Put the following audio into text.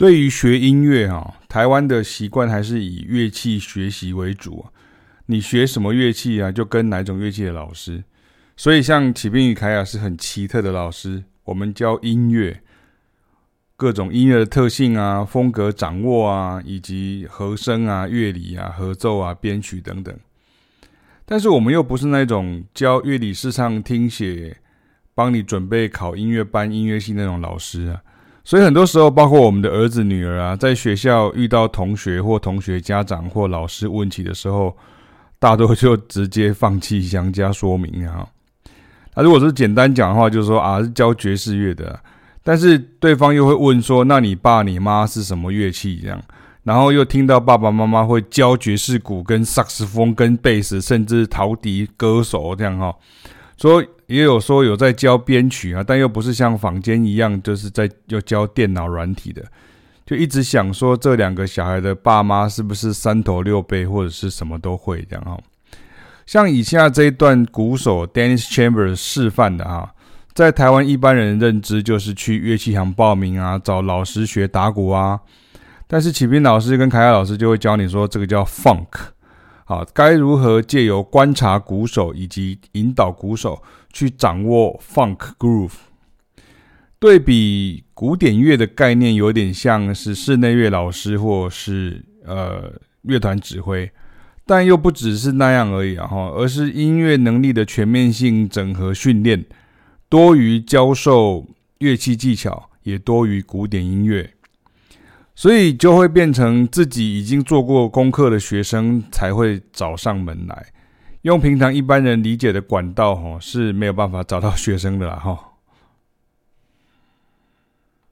对于学音乐哈，台湾的习惯还是以乐器学习为主。你学什么乐器啊，就跟哪种乐器的老师。所以像启斌与凯雅是很奇特的老师，我们教音乐，各种音乐的特性啊、风格掌握啊，以及和声啊、乐理啊、合奏啊、编曲等等。但是我们又不是那种教乐理、视唱、听写，帮你准备考音乐班、音乐系那种老师啊。所以很多时候，包括我们的儿子、女儿啊，在学校遇到同学或同学家长或老师问起的时候，大多就直接放弃详加说明啊。那如果是简单讲的话，就是说啊，是教爵士乐的，但是对方又会问说，那你爸你妈是什么乐器？这样，然后又听到爸爸妈妈会教爵士鼓、跟萨克斯风、跟贝斯，甚至陶笛歌手这样哈。说也有说有在教编曲啊，但又不是像坊间一样，就是在又教电脑软体的，就一直想说这两个小孩的爸妈是不是三头六臂或者是什么都会这样哈。像以下这一段鼓手 Dennis Chambers 示范的哈，在台湾一般人认知就是去乐器行报名啊，找老师学打鼓啊，但是启斌老师跟凯凯老师就会教你说这个叫 Funk。好，该如何借由观察鼓手以及引导鼓手去掌握 funk groove？对比古典乐的概念，有点像是室内乐老师或是呃乐团指挥，但又不只是那样而已啊，而是音乐能力的全面性整合训练，多于教授乐器技巧，也多于古典音乐。所以就会变成自己已经做过功课的学生才会找上门来，用平常一般人理解的管道，吼是没有办法找到学生的啦，哈。